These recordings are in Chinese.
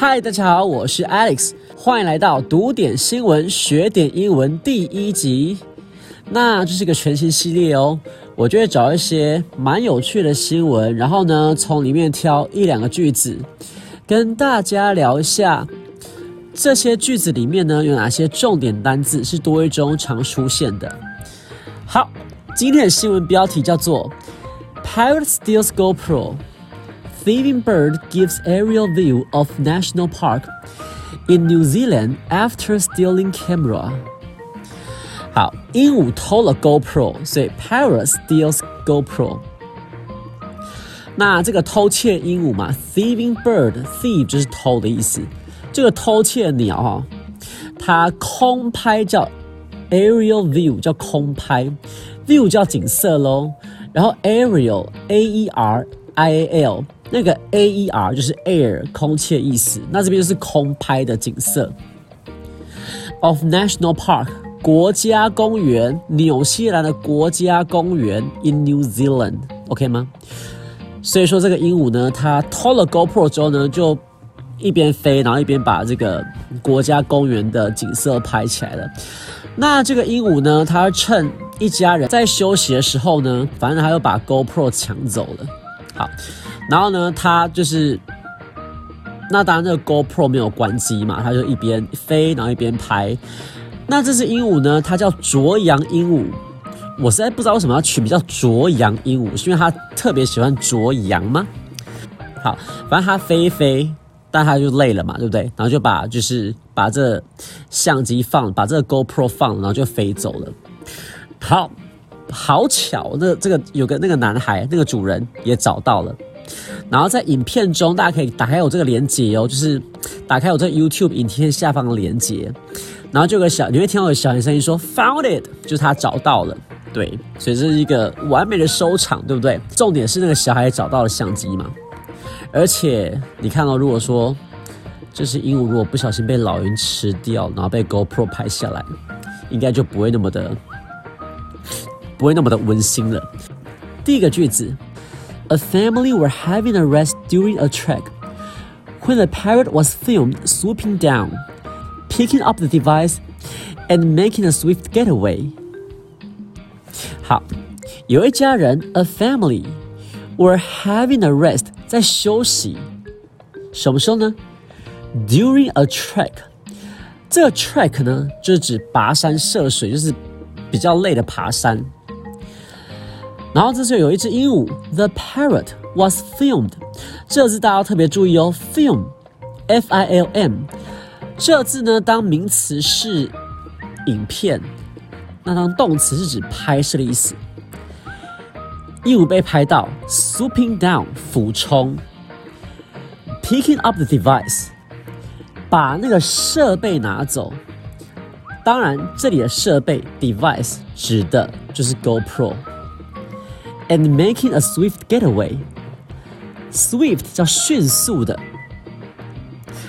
嗨，大家好，我是 Alex，欢迎来到读点新闻学点英文第一集。那这是一个全新系列哦，我就会找一些蛮有趣的新闻，然后呢，从里面挑一两个句子，跟大家聊一下这些句子里面呢有哪些重点单字是多语中常出现的。好，今天的新闻标题叫做 “Pirate steals GoPro”。Thieving bird gives aerial view of national park in New Zealand after stealing camera. 好，鹦鹉偷了 GoPro，所以 parrot steals GoPro。那这个偷窃鹦鹉嘛，thieving bird，thief 就是偷的意思。这个偷窃鸟哈，它空拍叫 aerial view，叫空拍，view 叫景色喽。然后 aerial，a e r i a l。那个 A E R 就是 air 空气的意思，那这边就是空拍的景色。Of National Park 国家公园，纽西兰的国家公园 in New Zealand，OK 吗？所以说这个鹦鹉呢，它偷了 GoPro 之后呢，就一边飞，然后一边把这个国家公园的景色拍起来了。那这个鹦鹉呢，它趁一家人在休息的时候呢，反正它又把 GoPro 抢走了。好。然后呢，它就是，那当然这个 GoPro 没有关机嘛，它就一边飞，然后一边拍。那这只鹦鹉呢，它叫啄羊鹦鹉。我实在不知道为什么要取名叫啄羊鹦鹉，是因为它特别喜欢啄羊吗？好，反正它飞一飞，但他就累了嘛，对不对？然后就把就是把这相机放，把这个 GoPro 放，然后就飞走了。好，好巧，那这个有个那个男孩，那个主人也找到了。然后在影片中，大家可以打开我这个连接哦，就是打开我这 YouTube 影片下方的连接，然后就有个小，你会听到有小孩声音说 “found it”，就是他找到了，对，所以这是一个完美的收场，对不对？重点是那个小孩找到了相机嘛，而且你看到，如果说这是鹦鹉，如果不小心被老鹰吃掉，然后被 GoPro 拍下来，应该就不会那么的，不会那么的温馨了。第一个句子。A family were having a rest during a trek when a parrot was filmed swooping down, picking up the device, and making a swift getaway. 好，有一家人，a family Were having a rest，在休息。什么时候呢？During a trek，这个 trek 呢，就是指跋山涉水，就是比较累的爬山。然后这就有一只鹦鹉，the parrot was filmed。这字大家要特别注意哦，film，f i l m。这字呢，当名词是影片，那当动词是指拍摄的意思。鹦鹉被拍到，swooping down，俯冲，picking up the device，把那个设备拿走。当然，这里的设备 device 指的就是 GoPro。and making a swift getaway. Swift 叫迅速的，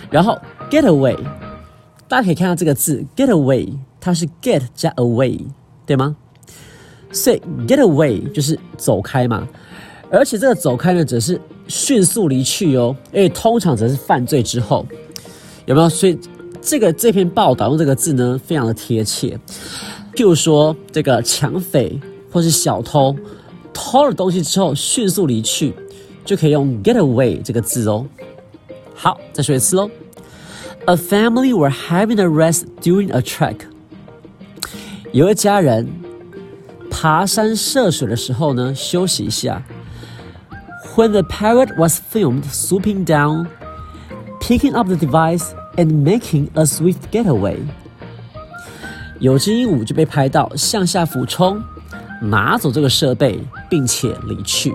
然后 getaway，大家可以看到这个字 getaway，它是 get 加 away，对吗？所以 getaway 就是走开嘛，而且这个走开呢，只是迅速离去哦，而且通常则是犯罪之后，有没有？所以这个这篇报道用这个字呢，非常的贴切。譬如说这个抢匪或是小偷。偷了东西之后迅速离去，就可以用 get away 这个字哦。好，再说一次喽。A family were having a rest during a trek。有一家人爬山涉水的时候呢，休息一下。When the parrot was filmed swooping down, picking up the device and making a swift getaway，有只鹦鹉就被拍到向下俯冲。拿走这个设备，并且离去。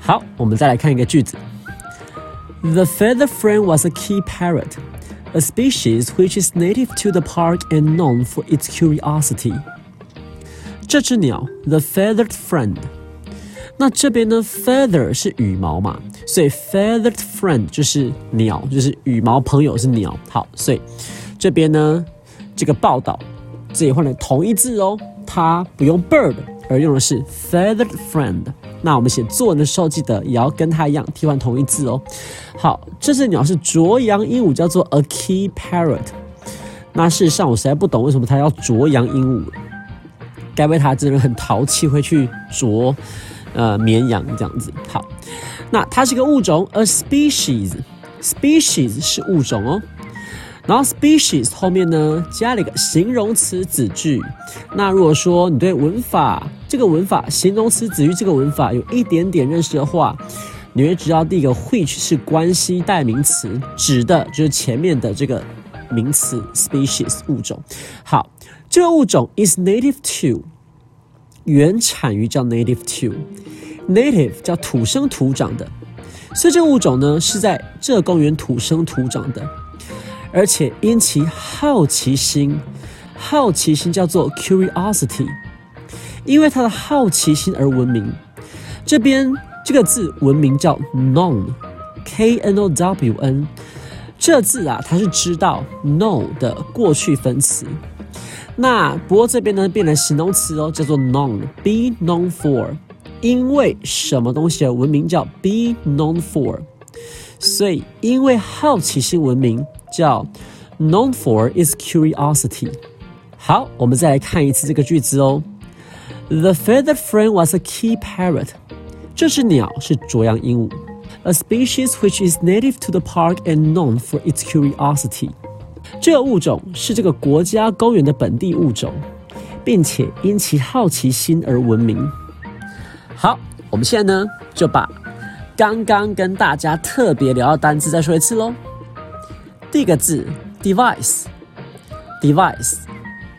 好，我们再来看一个句子。The feather friend was a key parrot, a species which is native to the park and known for its curiosity. 这只鸟，the feathered friend。 那这边呢，feather 是羽毛嘛，所以 feathered friend 就是鸟，就是羽毛朋友是鸟。好，所以这边呢。这个报道，这里换了同义字哦，它不用 bird，而用的是 feathered friend。那我们写作文的时候，记得也要跟它一样替换同义字哦。好，这只鸟是啄羊鹦鹉，叫做 a key parrot。那事实上，我实在不懂为什么它要啄羊鹦鹉，该不会它真的很淘气，会去啄呃绵羊这样子？好，那它是一个物种，a species，species 是物种哦。然后 species 后面呢加了一个形容词子句。那如果说你对文法这个文法形容词子句这个文法有一点点认识的话，你会知道第一个 which 是关系代名词，指的就是前面的这个名词 species 物种。好，这个物种 is native to 原产于叫 native two，native 叫土生土长的，所以这个物种呢是在这公园土生土长的。而且因其好奇心，好奇心叫做 curiosity，因为它的好奇心而闻名。这边这个字闻名叫 known，k n o w n，这字啊，它是知道 know 的过去分词。那不过这边呢变成形容词哦，叫做 known，be known for，因为什么东西而闻名叫 be known for，所以因为好奇心闻名。叫 known for is curiosity。好，我们再来看一次这个句子哦。The feathered friend was a key parrot。这只鸟是啄羊鹦鹉，a species which is native to the park and known for its curiosity。这个物种是这个国家公园的本地物种，并且因其好奇心而闻名。好，我们现在呢就把刚刚跟大家特别聊的单词再说一次喽。第一个字，device，device，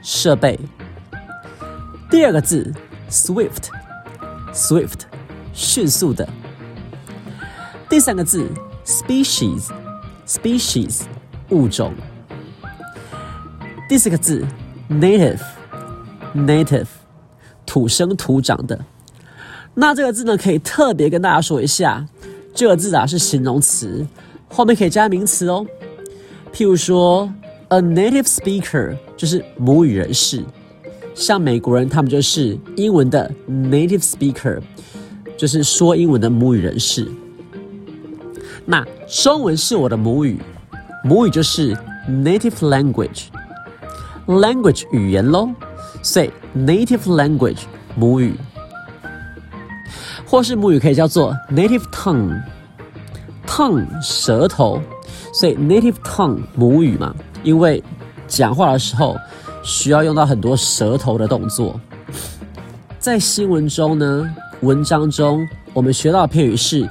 设备。第二个字，swift，swift，迅速的。第三个字，species，species，物种。第四个字，native，native，土生土长的。那这个字呢，可以特别跟大家说一下，这个字啊是形容词，后面可以加名词哦。譬如说，a native speaker 就是母语人士，像美国人，他们就是英文的 native speaker，就是说英文的母语人士。那中文是我的母语，母语就是 native language language 语言喽，所以 native language 母语，或是母语可以叫做 native tongue，tongue 舌头。所以 native tongue 母语嘛，因为讲话的时候需要用到很多舌头的动作。在新闻中呢，文章中我们学到的片语是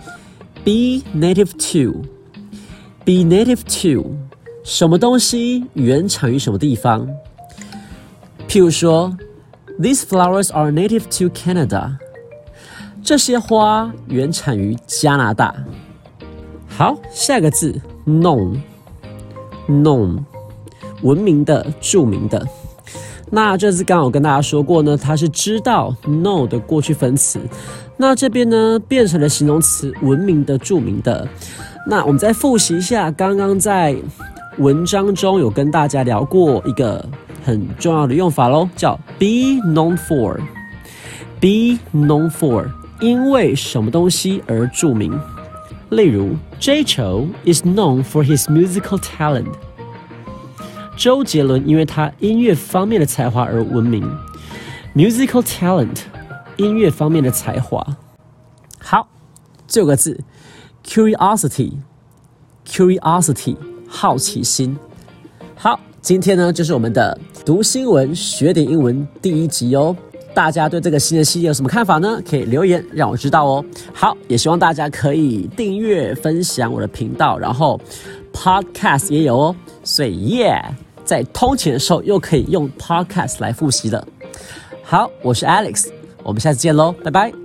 be native to，be native to 什么东西原产于什么地方。譬如说，these flowers are native to Canada，这些花原产于加拿大。好，下一个字。known，known，闻名的、著名的。那这次刚好跟大家说过呢，它是知道 know 的过去分词。那这边呢变成了形容词，闻名的、著名的。那我们再复习一下，刚刚在文章中有跟大家聊过一个很重要的用法喽，叫 be known for，be known for，因为什么东西而著名。例如，Jay Chou is known for his musical talent。周杰伦因为他音乐方面的才华而闻名。Musical talent，音乐方面的才华。好，这个字，curiosity，curiosity，好奇心。好，今天呢就是我们的读新闻学点英文第一集哦。大家对这个新的系列有什么看法呢？可以留言让我知道哦。好，也希望大家可以订阅、分享我的频道，然后 Podcast 也有哦。所以，Yeah，在通勤的时候又可以用 Podcast 来复习了。好，我是 Alex，我们下次见喽，拜拜。